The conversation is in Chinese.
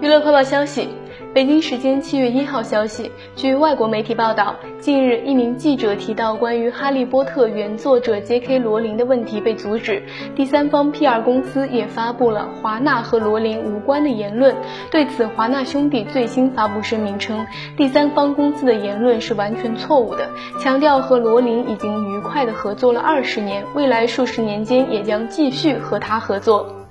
娱乐快报消息北京时间七月一号消息据外国媒体报道近日一名记者提到关于哈利波特原作者 jk 罗琳的问题被阻止第三方 pr 公司也发布了华纳和罗琳无关的言论对此华纳兄弟最新发布声明称第三方公司的言论是完全错误的强调和罗琳已经愉快的合作了二十年未来数十年间也将继续和他合作。